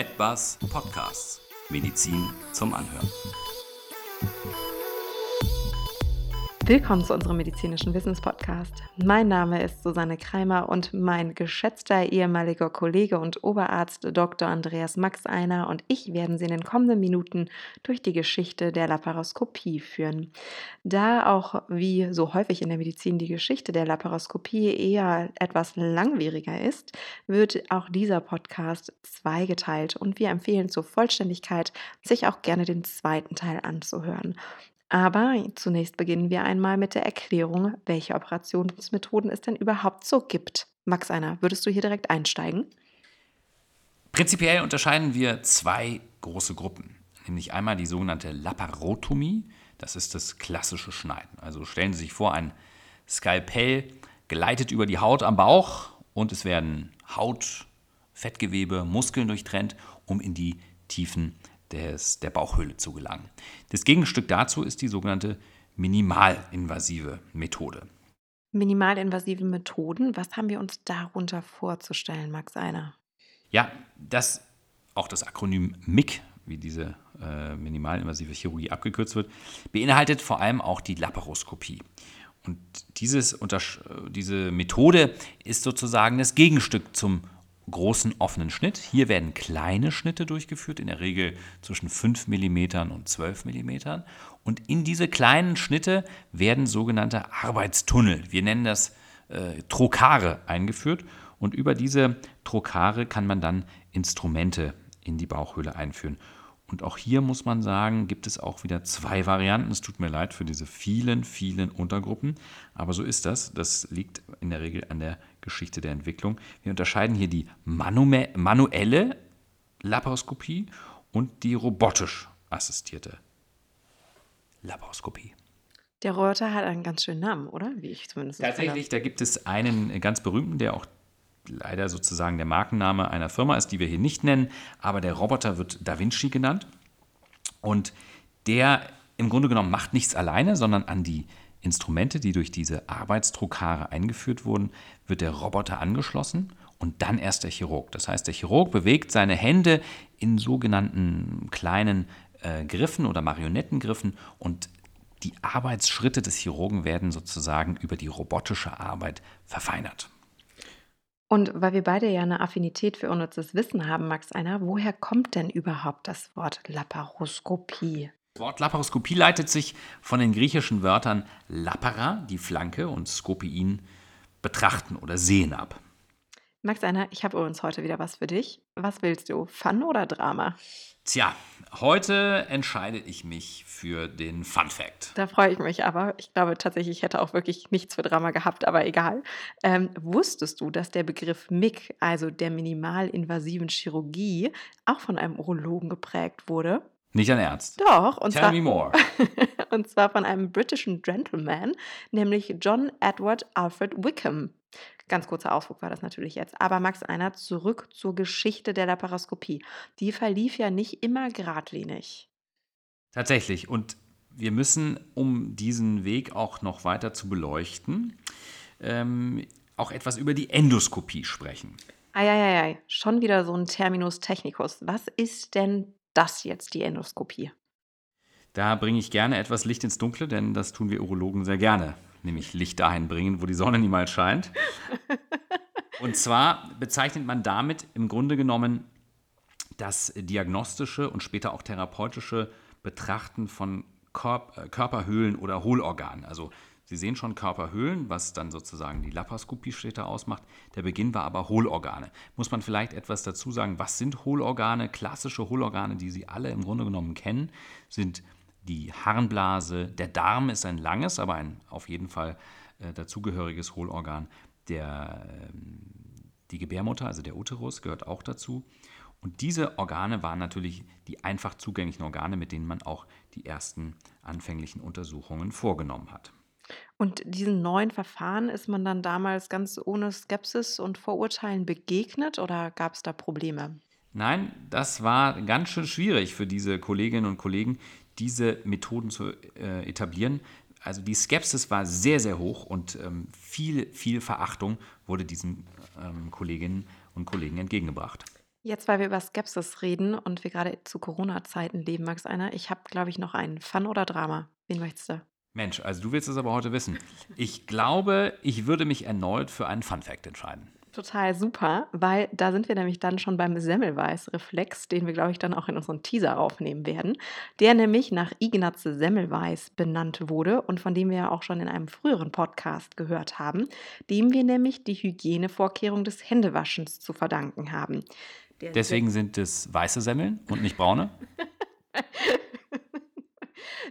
MedBus Podcasts. Medizin zum Anhören. Willkommen zu unserem medizinischen Wissenspodcast. Mein Name ist Susanne Kreimer und mein geschätzter ehemaliger Kollege und Oberarzt Dr. Andreas Max Einer und ich werden Sie in den kommenden Minuten durch die Geschichte der Laparoskopie führen. Da auch wie so häufig in der Medizin die Geschichte der Laparoskopie eher etwas langwieriger ist, wird auch dieser Podcast zweigeteilt und wir empfehlen zur Vollständigkeit, sich auch gerne den zweiten Teil anzuhören. Aber zunächst beginnen wir einmal mit der Erklärung, welche Operationsmethoden es denn überhaupt so gibt. Max Einer, würdest du hier direkt einsteigen? Prinzipiell unterscheiden wir zwei große Gruppen, nämlich einmal die sogenannte Laparotomie, das ist das klassische Schneiden. Also stellen Sie sich vor, ein Skalpell gleitet über die Haut am Bauch und es werden Haut, Fettgewebe, Muskeln durchtrennt, um in die Tiefen des, der Bauchhöhle zu gelangen. Das Gegenstück dazu ist die sogenannte minimalinvasive Methode. Minimalinvasive Methoden, was haben wir uns darunter vorzustellen, Max Einer? Ja, das, auch das Akronym MIC, wie diese äh, minimalinvasive Chirurgie abgekürzt wird, beinhaltet vor allem auch die Laparoskopie. Und dieses, diese Methode ist sozusagen das Gegenstück zum großen offenen Schnitt. Hier werden kleine Schnitte durchgeführt, in der Regel zwischen 5 mm und 12 mm. Und in diese kleinen Schnitte werden sogenannte Arbeitstunnel, wir nennen das äh, Trokare, eingeführt. Und über diese Trokare kann man dann Instrumente in die Bauchhöhle einführen. Und auch hier muss man sagen, gibt es auch wieder zwei Varianten. Es tut mir leid für diese vielen, vielen Untergruppen, aber so ist das. Das liegt in der Regel an der Geschichte der Entwicklung. Wir unterscheiden hier die manuelle Laparoskopie und die robotisch assistierte Laparoskopie. Der Roboter hat einen ganz schönen Namen, oder? Wie ich zumindest Tatsächlich, da gibt es einen ganz berühmten, der auch leider sozusagen der Markenname einer Firma ist, die wir hier nicht nennen, aber der Roboter wird Da Vinci genannt. Und der im Grunde genommen macht nichts alleine, sondern an die Instrumente, die durch diese Arbeitsdruckare eingeführt wurden, wird der Roboter angeschlossen und dann erst der Chirurg. Das heißt, der Chirurg bewegt seine Hände in sogenannten kleinen äh, Griffen oder Marionettengriffen und die Arbeitsschritte des Chirurgen werden sozusagen über die robotische Arbeit verfeinert. Und weil wir beide ja eine Affinität für unnützes Wissen haben, Max Einer, woher kommt denn überhaupt das Wort Laparoskopie? Das Wort Laparoskopie leitet sich von den griechischen Wörtern lapara, die Flanke, und skopien, betrachten oder sehen ab. Max Einer, ich habe übrigens heute wieder was für dich. Was willst du, Fun oder Drama? Tja, heute entscheide ich mich für den Fun Fact. Da freue ich mich aber. Ich glaube tatsächlich, ich hätte auch wirklich nichts für Drama gehabt, aber egal. Ähm, wusstest du, dass der Begriff MIG, also der minimalinvasiven Chirurgie, auch von einem Urologen geprägt wurde? Nicht ein Ernst. Doch, und Tell zwar, me more. und zwar von einem britischen Gentleman, nämlich John Edward Alfred Wickham. Ganz kurzer Ausflug war das natürlich jetzt. Aber Max Einer, zurück zur Geschichte der Laparoskopie. Die verlief ja nicht immer geradlinig. Tatsächlich. Und wir müssen, um diesen Weg auch noch weiter zu beleuchten, ähm, auch etwas über die Endoskopie sprechen. Eieiei, schon wieder so ein Terminus technicus. Was ist denn das jetzt, die Endoskopie? Da bringe ich gerne etwas Licht ins Dunkle, denn das tun wir Urologen sehr gerne nämlich Licht dahin bringen, wo die Sonne niemals scheint. Und zwar bezeichnet man damit im Grunde genommen das diagnostische und später auch therapeutische Betrachten von äh, Körperhöhlen oder Hohlorganen. Also Sie sehen schon Körperhöhlen, was dann sozusagen die Laparoskopie später ausmacht. Der Beginn war aber Hohlorgane. Muss man vielleicht etwas dazu sagen, was sind Hohlorgane? Klassische Hohlorgane, die Sie alle im Grunde genommen kennen, sind die Harnblase. Der Darm ist ein langes, aber ein auf jeden Fall äh, dazugehöriges Hohlorgan. Der, äh, die Gebärmutter, also der Uterus, gehört auch dazu. Und diese Organe waren natürlich die einfach zugänglichen Organe, mit denen man auch die ersten anfänglichen Untersuchungen vorgenommen hat. Und diesen neuen Verfahren ist man dann damals ganz ohne Skepsis und Vorurteilen begegnet oder gab es da Probleme? Nein, das war ganz schön schwierig für diese Kolleginnen und Kollegen, diese Methoden zu äh, etablieren. Also die Skepsis war sehr, sehr hoch und ähm, viel, viel Verachtung wurde diesen ähm, Kolleginnen und Kollegen entgegengebracht. Jetzt, weil wir über Skepsis reden und wir gerade zu Corona-Zeiten leben, Max einer, ich habe, glaube ich, noch einen. Fun oder Drama? Wen möchtest du? Mensch, also du willst es aber heute wissen. Ich glaube, ich würde mich erneut für einen Fun-Fact entscheiden. Total super, weil da sind wir nämlich dann schon beim Semmelweis-Reflex, den wir, glaube ich, dann auch in unseren Teaser aufnehmen werden, der nämlich nach Ignaz Semmelweis benannt wurde und von dem wir ja auch schon in einem früheren Podcast gehört haben, dem wir nämlich die Hygienevorkehrung des Händewaschens zu verdanken haben. Der Deswegen sind es weiße Semmeln und nicht braune?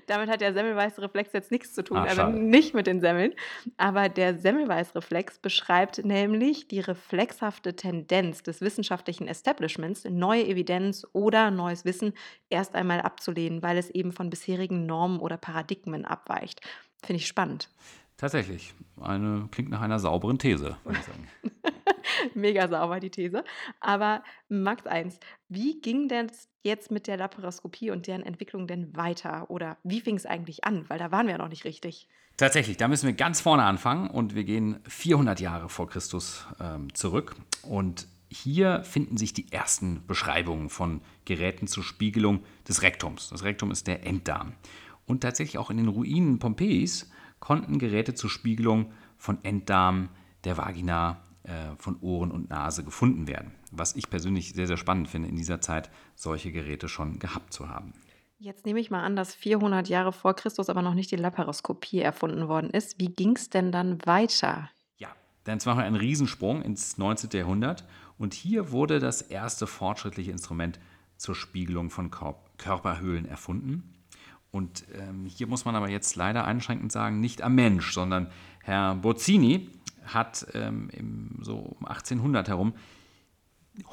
Damit hat der Semmelweis-Reflex jetzt nichts zu tun, ah, also nicht mit den Semmeln. Aber der Semmelweis-Reflex beschreibt nämlich die reflexhafte Tendenz des wissenschaftlichen Establishments, neue Evidenz oder neues Wissen erst einmal abzulehnen, weil es eben von bisherigen Normen oder Paradigmen abweicht. Finde ich spannend. Tatsächlich. Eine, klingt nach einer sauberen These, würde ich sagen. Mega sauber, die These. Aber Max 1, wie ging denn jetzt mit der Laparoskopie und deren Entwicklung denn weiter? Oder wie fing es eigentlich an? Weil da waren wir ja noch nicht richtig. Tatsächlich, da müssen wir ganz vorne anfangen und wir gehen 400 Jahre vor Christus ähm, zurück. Und hier finden sich die ersten Beschreibungen von Geräten zur Spiegelung des Rektums. Das Rektum ist der Enddarm. Und tatsächlich auch in den Ruinen Pompeis konnten Geräte zur Spiegelung von Enddarm, der Vagina von Ohren und Nase gefunden werden. Was ich persönlich sehr, sehr spannend finde, in dieser Zeit solche Geräte schon gehabt zu haben. Jetzt nehme ich mal an, dass 400 Jahre vor Christus aber noch nicht die Laparoskopie erfunden worden ist. Wie ging es denn dann weiter? Ja, dann zwar ein Riesensprung ins 19. Jahrhundert und hier wurde das erste fortschrittliche Instrument zur Spiegelung von Körperhöhlen erfunden. Und ähm, hier muss man aber jetzt leider einschränkend sagen, nicht am Mensch, sondern Herr Bozzini hat ähm, im, so um 1800 herum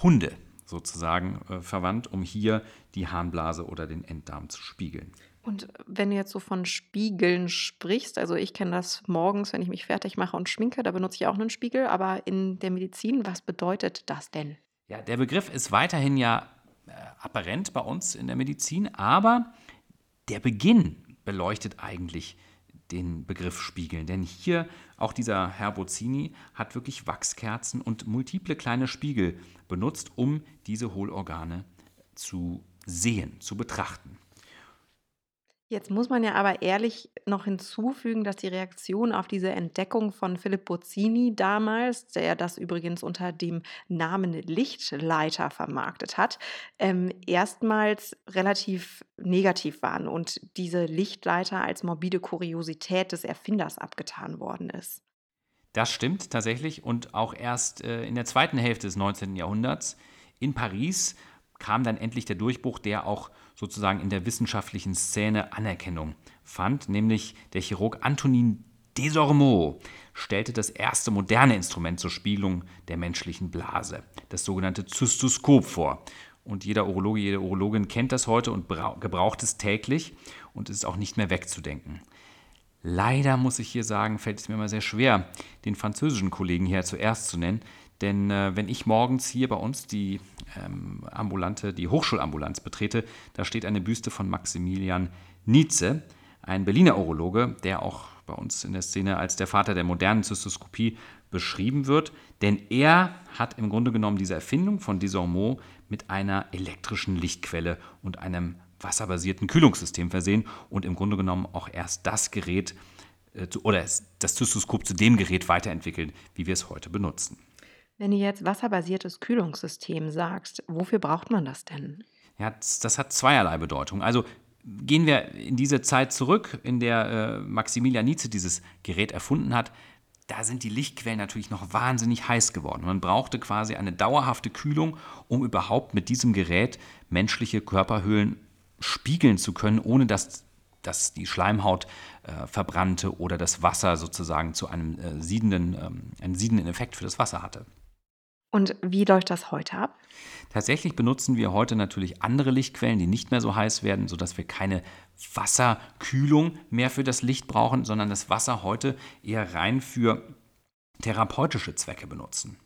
Hunde sozusagen äh, verwandt, um hier die Harnblase oder den Enddarm zu spiegeln. Und wenn du jetzt so von Spiegeln sprichst, also ich kenne das morgens, wenn ich mich fertig mache und schminke, da benutze ich auch einen Spiegel, aber in der Medizin, was bedeutet das denn? Ja, der Begriff ist weiterhin ja äh, apparent bei uns in der Medizin, aber der Beginn beleuchtet eigentlich den Begriff spiegeln. Denn hier, auch dieser Herr Bozzini hat wirklich Wachskerzen und multiple kleine Spiegel benutzt, um diese Hohlorgane zu sehen, zu betrachten. Jetzt muss man ja aber ehrlich noch hinzufügen, dass die Reaktion auf diese Entdeckung von Philipp Bozzini damals, der das übrigens unter dem Namen Lichtleiter vermarktet hat, ähm, erstmals relativ negativ waren und diese Lichtleiter als morbide Kuriosität des Erfinders abgetan worden ist. Das stimmt tatsächlich und auch erst äh, in der zweiten Hälfte des 19. Jahrhunderts in Paris kam dann endlich der Durchbruch, der auch sozusagen in der wissenschaftlichen Szene Anerkennung fand, nämlich der Chirurg Antonin Desormeaux stellte das erste moderne Instrument zur Spiegelung der menschlichen Blase, das sogenannte Zystoskop vor. Und jeder Urologe, jede Urologin kennt das heute und gebraucht es täglich und ist auch nicht mehr wegzudenken. Leider muss ich hier sagen, fällt es mir immer sehr schwer, den französischen Kollegen hier zuerst zu nennen, denn äh, wenn ich morgens hier bei uns die ambulante, die Hochschulambulanz betrete, da steht eine Büste von Maximilian Nietzsche, ein Berliner Urologe, der auch bei uns in der Szene als der Vater der modernen Zystoskopie beschrieben wird. Denn er hat im Grunde genommen diese Erfindung von Desormeaux mit einer elektrischen Lichtquelle und einem wasserbasierten Kühlungssystem versehen und im Grunde genommen auch erst das Gerät äh, oder das Zystoskop zu dem Gerät weiterentwickelt, wie wir es heute benutzen. Wenn du jetzt wasserbasiertes Kühlungssystem sagst, wofür braucht man das denn? Ja, das hat zweierlei Bedeutung. Also gehen wir in diese Zeit zurück, in der äh, Maximilian Nietzsche dieses Gerät erfunden hat. Da sind die Lichtquellen natürlich noch wahnsinnig heiß geworden. Man brauchte quasi eine dauerhafte Kühlung, um überhaupt mit diesem Gerät menschliche Körperhöhlen spiegeln zu können, ohne dass, dass die Schleimhaut äh, verbrannte oder das Wasser sozusagen zu einem äh, siedenden, ähm, einen siedenden Effekt für das Wasser hatte. Und wie läuft das heute ab? Tatsächlich benutzen wir heute natürlich andere Lichtquellen, die nicht mehr so heiß werden, sodass wir keine Wasserkühlung mehr für das Licht brauchen, sondern das Wasser heute eher rein für therapeutische Zwecke benutzen.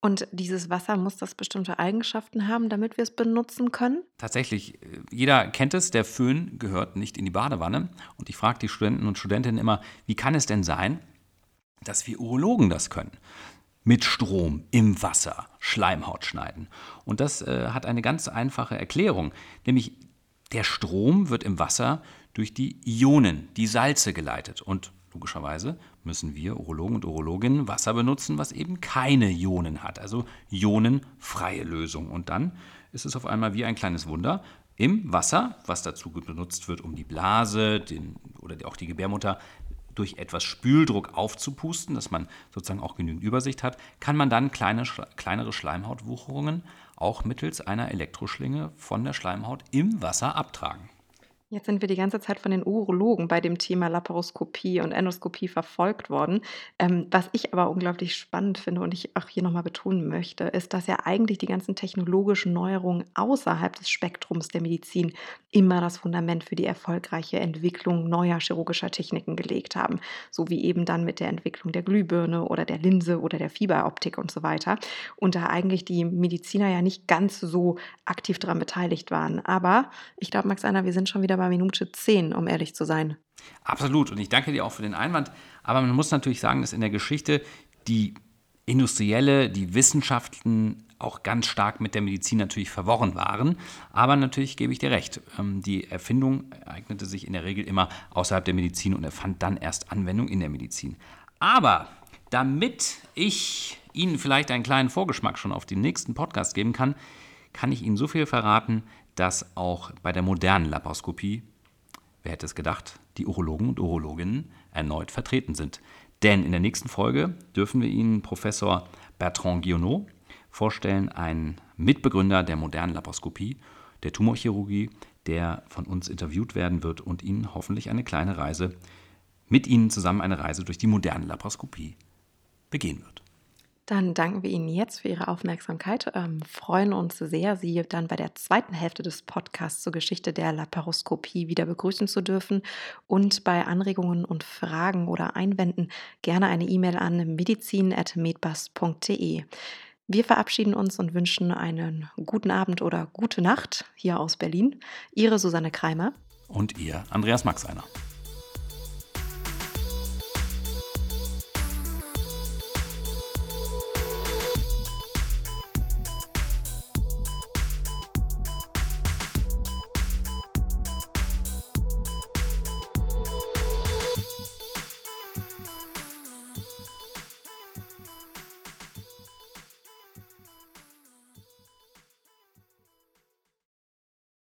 Und dieses Wasser muss das bestimmte Eigenschaften haben, damit wir es benutzen können? Tatsächlich, äh, jeder kennt es, der Föhn gehört nicht in die Badewanne. Und ich frage die Studenten und Studentinnen immer, wie kann es denn sein, dass wir Urologen das können? Mit Strom im Wasser Schleimhaut schneiden. Und das äh, hat eine ganz einfache Erklärung, nämlich der Strom wird im Wasser durch die Ionen, die Salze geleitet. Und logischerweise müssen wir Urologen und Urologinnen Wasser benutzen, was eben keine Ionen hat, also ionenfreie Lösung. Und dann ist es auf einmal wie ein kleines Wunder. Im Wasser, was dazu benutzt wird, um die Blase den, oder auch die Gebärmutter durch etwas Spüldruck aufzupusten, dass man sozusagen auch genügend Übersicht hat, kann man dann kleine, kleinere Schleimhautwucherungen auch mittels einer Elektroschlinge von der Schleimhaut im Wasser abtragen. Jetzt sind wir die ganze Zeit von den Urologen bei dem Thema Laparoskopie und Endoskopie verfolgt worden. Ähm, was ich aber unglaublich spannend finde und ich auch hier nochmal betonen möchte, ist, dass ja eigentlich die ganzen technologischen Neuerungen außerhalb des Spektrums der Medizin immer das Fundament für die erfolgreiche Entwicklung neuer chirurgischer Techniken gelegt haben. So wie eben dann mit der Entwicklung der Glühbirne oder der Linse oder der Fieberoptik und so weiter. Und da eigentlich die Mediziner ja nicht ganz so aktiv daran beteiligt waren. Aber ich glaube, Max Einer, wir sind schon wieder bei Minute 10, um ehrlich zu sein. Absolut. Und ich danke dir auch für den Einwand. Aber man muss natürlich sagen, dass in der Geschichte die industrielle, die Wissenschaften auch ganz stark mit der Medizin natürlich verworren waren. Aber natürlich gebe ich dir recht. Ähm, die Erfindung eignete sich in der Regel immer außerhalb der Medizin und erfand dann erst Anwendung in der Medizin. Aber damit ich Ihnen vielleicht einen kleinen Vorgeschmack schon auf den nächsten Podcast geben kann, kann ich Ihnen so viel verraten, dass auch bei der modernen Laparoskopie, wer hätte es gedacht, die Urologen und Urologinnen erneut vertreten sind. Denn in der nächsten Folge dürfen wir Ihnen Professor Bertrand Guionneau vorstellen, einen Mitbegründer der modernen Laparoskopie, der Tumorchirurgie, der von uns interviewt werden wird und Ihnen hoffentlich eine kleine Reise, mit Ihnen zusammen eine Reise durch die moderne Laparoskopie begehen wird. Dann danken wir Ihnen jetzt für Ihre Aufmerksamkeit, ähm, freuen uns sehr, Sie dann bei der zweiten Hälfte des Podcasts zur Geschichte der Laparoskopie wieder begrüßen zu dürfen und bei Anregungen und Fragen oder Einwänden gerne eine E-Mail an medizin.medbus.de. Wir verabschieden uns und wünschen einen guten Abend oder gute Nacht hier aus Berlin. Ihre Susanne Kreimer und Ihr Andreas Maxeiner.